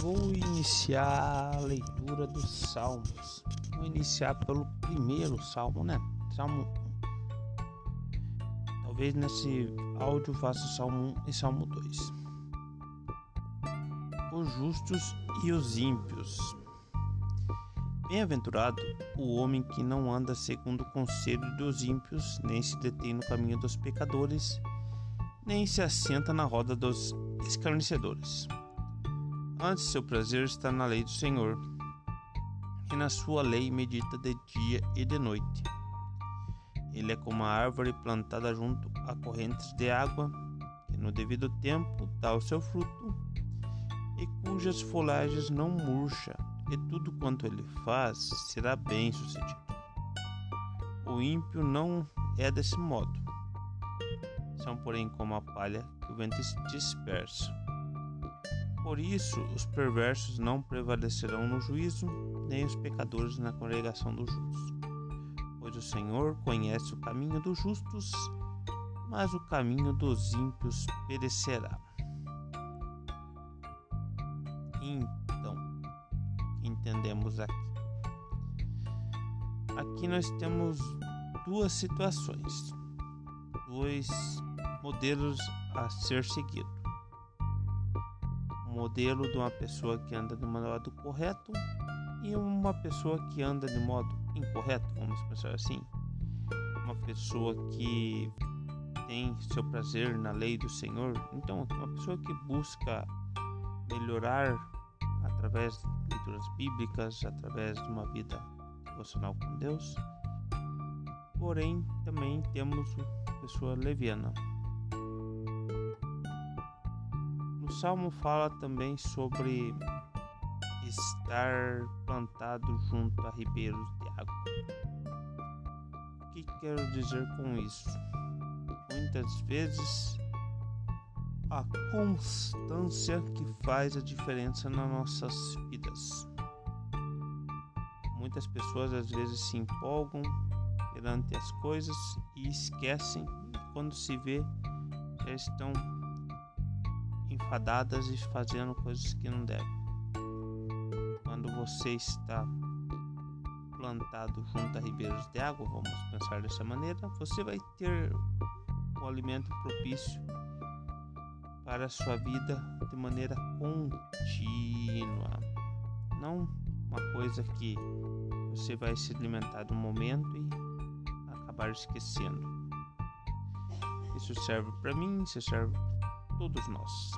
Vou iniciar a leitura dos Salmos. Vou iniciar pelo primeiro Salmo, né? Salmo 1. Talvez nesse áudio faça o Salmo 1 e Salmo 2. Os justos e os ímpios. Bem-aventurado o homem que não anda segundo o conselho dos ímpios, nem se detém no caminho dos pecadores, nem se assenta na roda dos escarnecedores. Antes, seu prazer está na lei do Senhor, e na sua lei medita de dia e de noite. Ele é como a árvore plantada junto a correntes de água, que no devido tempo dá o seu fruto, e cujas folhagens não murcha, e tudo quanto ele faz será bem sucedido. O ímpio não é desse modo. São, porém, como a palha que o vento dispersa. Por isso, os perversos não prevalecerão no juízo, nem os pecadores na congregação dos justos. Pois o Senhor conhece o caminho dos justos, mas o caminho dos ímpios perecerá. Então, entendemos aqui? Aqui nós temos duas situações, dois modelos a ser seguido. Modelo de uma pessoa que anda de modo correto e uma pessoa que anda de modo incorreto, vamos pensar assim. Uma pessoa que tem seu prazer na lei do Senhor. Então, uma pessoa que busca melhorar através de leituras bíblicas, através de uma vida devocional com Deus. Porém, também temos pessoa leviana, salmo fala também sobre estar plantado junto a ribeiros de água. O que quero dizer com isso? Muitas vezes a constância que faz a diferença nas nossas vidas. Muitas pessoas às vezes se empolgam perante as coisas e esquecem quando se vê já estão enfadadas e fazendo coisas que não devem. Quando você está plantado junto a ribeiros de água, vamos pensar dessa maneira, você vai ter um alimento propício para a sua vida de maneira contínua. Não uma coisa que você vai se alimentar de um momento e acabar esquecendo. Isso serve para mim, isso serve todos nós.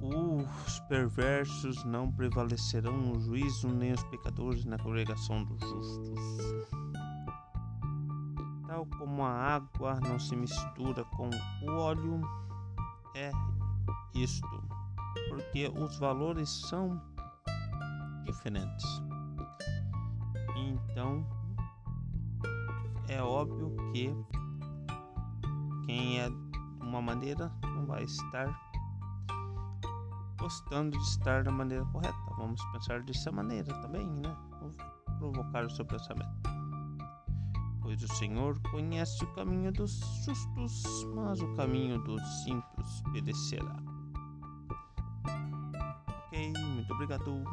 Os perversos não prevalecerão no juízo, nem os pecadores na congregação dos justos. Tal como a água não se mistura com o óleo, é isto, porque os valores são diferentes. Então, é óbvio que quem é uma maneira não vai estar gostando de estar da maneira correta. Vamos pensar dessa maneira também, né? Vou provocar o seu pensamento. Pois o Senhor conhece o caminho dos justos, mas o caminho dos simples perecerá. Ok, muito obrigado.